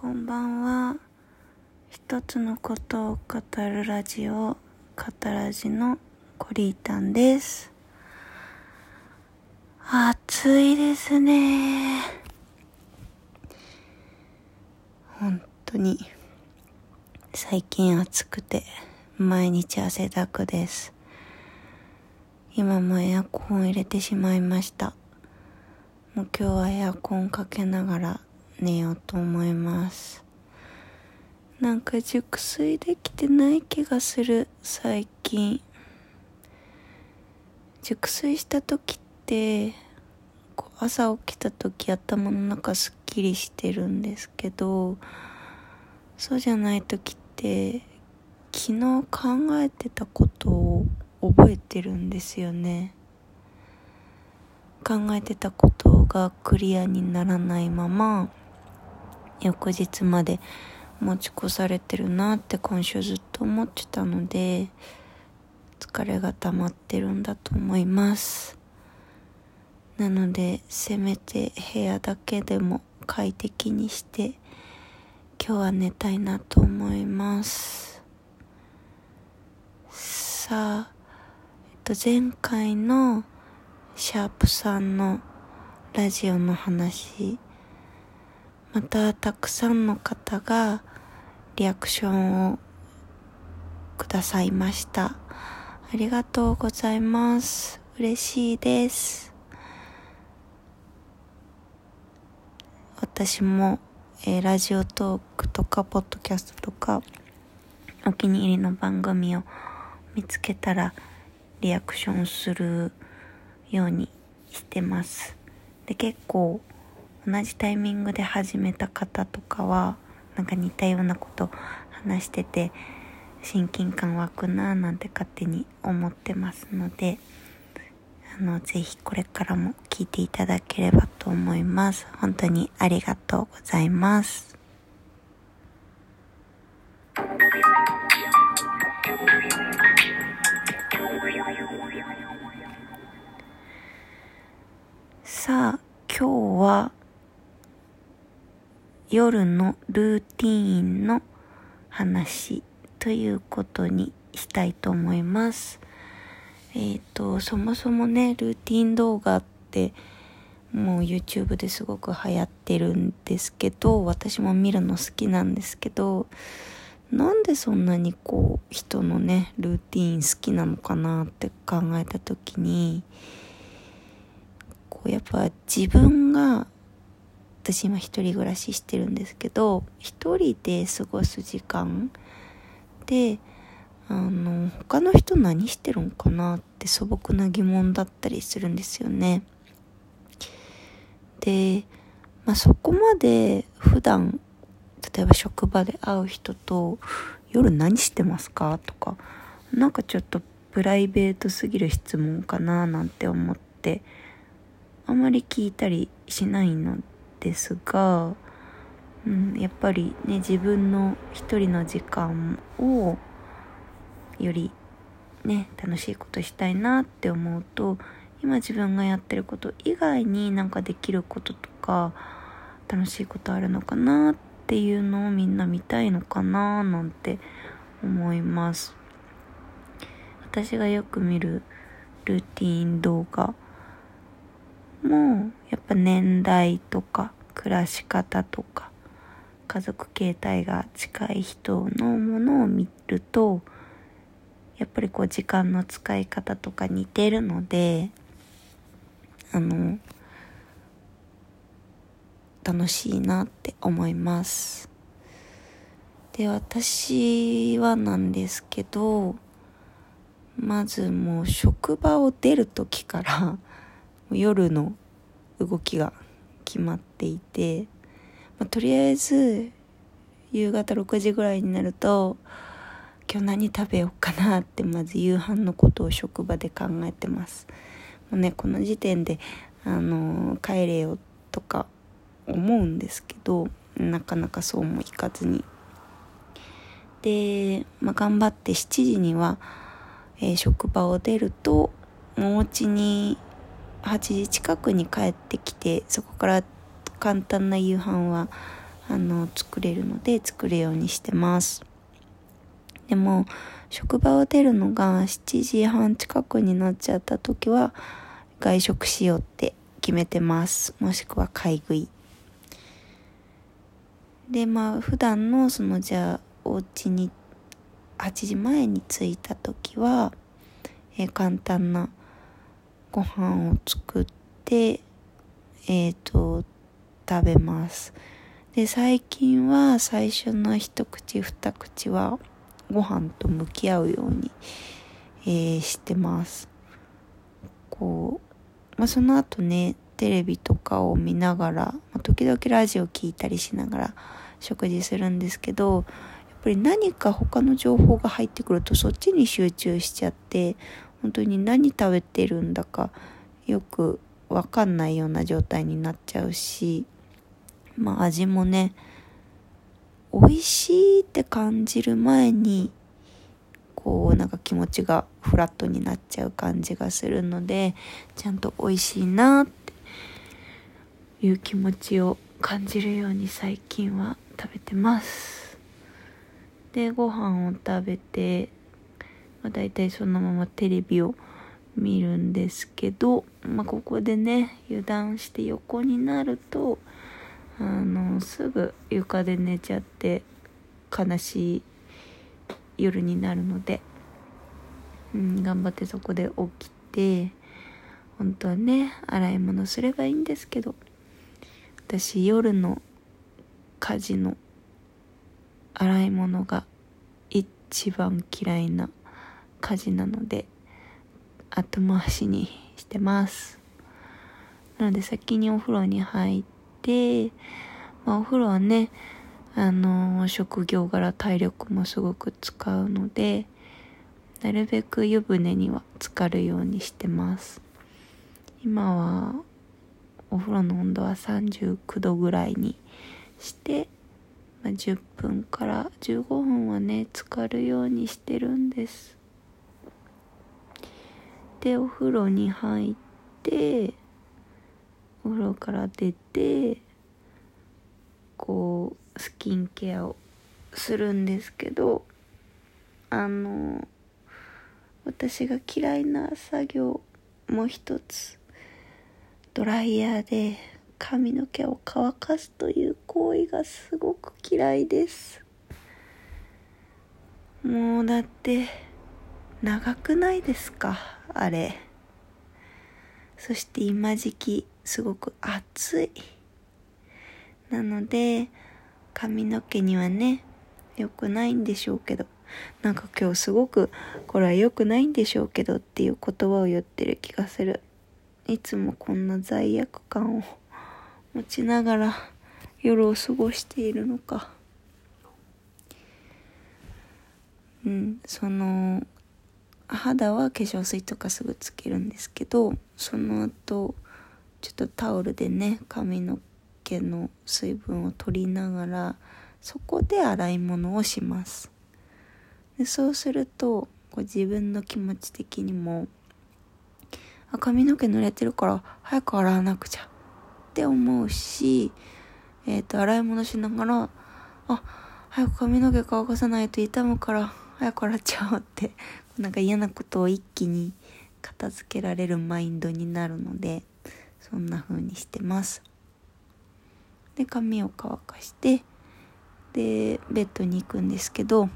こんばんは。一つのことを語るラジオ、語ラジのコリータンです。暑いですね。本当に、最近暑くて、毎日汗だくです。今もエアコンを入れてしまいました。もう今日はエアコンかけながら寝ようと思います。なんか熟睡できてない気がする最近。熟睡した時って朝起きた時頭の中すっきりしてるんですけどそうじゃない時って昨日考えてたことを覚えてるんですよね。考えてたことがクリアにならないまま翌日まで持ち越されてるなって今週ずっと思ってたので疲れが溜まってるんだと思います。なのでせめて部屋だけでも快適にして今日は寝たいなと思います。さあ、えっと、前回のシャープさんのラジオの話またたくさんの方がリアクションをくださいました。ありがとうございます。嬉しいです。私も、えー、ラジオトークとかポッドキャストとかお気に入りの番組を見つけたらリアクションするようにしてます。で結構同じタイミングで始めた方とかはなんか似たようなこと話してて親近感湧くなぁなんて勝手に思ってますのであのぜひこれからも聞いていただければと思います。本当にありがとうございます。さあ今日は夜のルーティーンの話ということにしたいと思います。えっ、ー、と、そもそもね、ルーティン動画ってもう YouTube ですごく流行ってるんですけど、私も見るの好きなんですけど、なんでそんなにこう人のね、ルーティン好きなのかなって考えた時に、こうやっぱ自分が私今一人暮らししてるんですけど一人で過ごす時間であの他の人何してるんかなって素朴な疑問だったりするんですよね。で、まあ、そこまで普段例えば職場で会う人と夜何してますかとかなんかちょっとプライベートすぎる質問かななんて思ってあまり聞いたりしないのですが、うん、やっぱりね自分の一人の時間をよりね楽しいことしたいなって思うと今自分がやってること以外になんかできることとか楽しいことあるのかなっていうのをみんな見たいのかななんて思います。私がよく見るルーティン動画もやっぱ年代とか暮らし方とか家族形態が近い人のものを見るとやっぱりこう時間の使い方とか似てるのであの楽しいなって思います。で私はなんですけどまずもう職場を出る時から夜の動きが決まっていて、まあ、とりあえず夕方6時ぐらいになると今日何食べようかなってまず夕飯のことを職場で考えてます。もうねこの時点であの帰れよとか思うんですけどなかなかそうもいかずに。で、まあ、頑張って7時には、えー、職場を出るともうお家に8時近くに帰ってきてそこから簡単な夕飯はあの作れるので作るようにしてます。でも職場を出るのが7時半近くになっちゃった時は外食しようって決めてます。もしくは買い食い。でまあ普段のそのじゃあお家に8時前に着いた時は、えー、簡単なご飯を作ってえっ、ー、と食べます。で最近は最初の一口二口はご飯と向き合うように、えー、してます。こう、まあ、その後ねテレビとかを見ながら、まあ、時々ラジオ聞いたりしながら食事するんですけどやっぱり何か他の情報が入ってくるとそっちに集中しちゃって本当に何食べてるんだかよくわかんないような状態になっちゃうしまあ味もね美味しいって感じる前にこうなんか気持ちがフラットになっちゃう感じがするのでちゃんと美味しいなっていう気持ちを感じるように最近は食べてます。でご飯を食べて、まあ、大体そのままテレビを見るんですけど、まあ、ここでね油断して横になるとあのすぐ床で寝ちゃって悲しい夜になるので、うん、頑張ってそこで起きて本当はね洗い物すればいいんですけど私夜の家事の洗い物が一番嫌いな家事なので後回しにしてます。なので先にお風呂に入って、まあ、お風呂はねあの職業柄体力もすごく使うのでなるべく湯船には浸かるようにしてます。今はお風呂の温度は39度ぐらいにして、まあ、10分から15分はね浸かるようにしてるんです。でお風呂に入ってお風呂から出てこうスキンケアをするんですけどあの私が嫌いな作業もう一つドライヤーで髪の毛を乾かすという行為がすごく嫌いです。もうだって長くないですか？あれ。そして今時期すごく暑い。なので髪の毛にはね良くないんでしょうけど。なんか今日すごくこれは良くないんでしょうけどっていう言葉を言ってる気がする。いつもこんな罪悪感を持ちながら夜を過ごしているのか。うんその肌は化粧水とかすぐつけるんですけどその後ちょっとタオルでね髪の毛の水分を取りながらそこで洗い物をします。でそうするとこう自分の気持ち的にもあ髪の毛濡れてるから早く洗わなくちゃって思うし、えっ、ー、と洗い物しながらあ早く髪の毛乾かさないと傷むから早く洗っちゃおうってなんか嫌なことを一気に片付けられるマインドになるのでそんな風にしてます。で髪を乾かしてでベッドに行くんですけど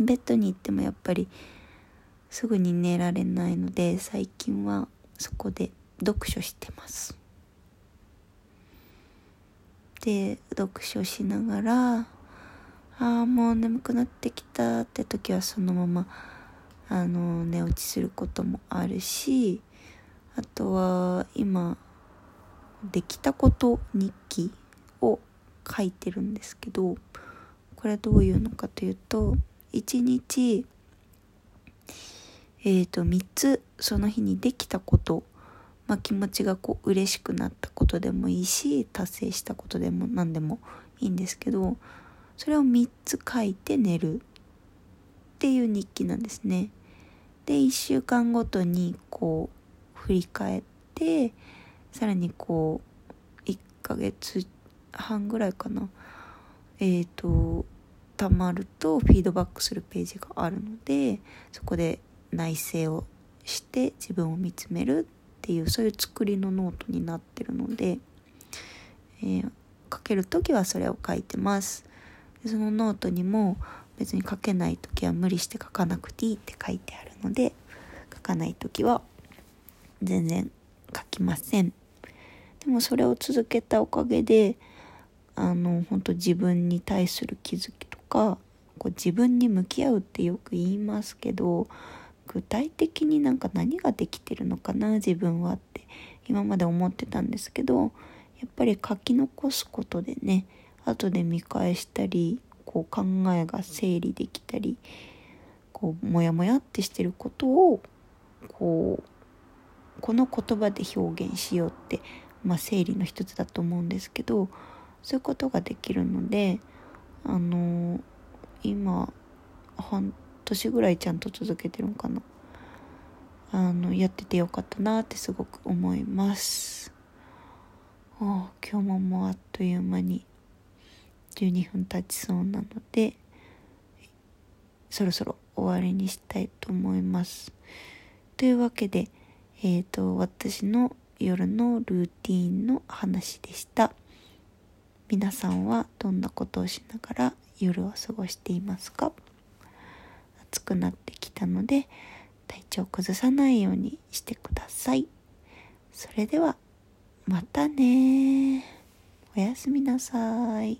ベッドに行ってもやっぱりすぐに寝られないので最近はそこで読書してます。で読書しながらああもう眠くなってきたって時はそのままあの寝落ちすることもあるしあとは今できたこと日記を書いてるんですけどこれどういうのかというと1日えっ、ー、と3つその日にできたことまあ、気持ちがこう嬉しくなったことでもいいし達成したことでも何でもいいんですけどそれを3つ書いて寝る。っていう日記なんですね。で1週間ごとにこう振り返ってさらにこう1ヶ月半ぐらいかな。えっ、ー、とたまるとフィードバックするページがあるのでそこで内省をして自分を見つめるっていうそういう作りのノートになってるので、えー、書ける時はそれを書いてます。そのノートにも別に書けない時は無理して書かなくていいって書いてあるので書かない時は全然書きません。でもそれを続けたおかげであの本当自分に対する気づきとかこう自分に向き合うってよく言いますけど具体的になんか何ができてるのかな自分はって今まで思ってたんですけどやっぱり書き残すことでね後で見返したりこう考えが整理できたりこうモヤモヤってしてることをこうこの言葉で表現しようって、まあ、整理の一つだと思うんですけどそういうことができるのであのー、今半年ぐらいちゃんと続けてるのかな。あのやっててよかったなってすごく思います。あ今日ももうあっという間に12分経ちそうなのでそろそろ終わりにしたいと思います。というわけでえっ、ー、と私の夜のルーティンの話でした。皆さんはどんなことをしながら夜を過ごしていますか？暑くなってきたので体調崩さないようにしてください。それではまたねおやすみなさい。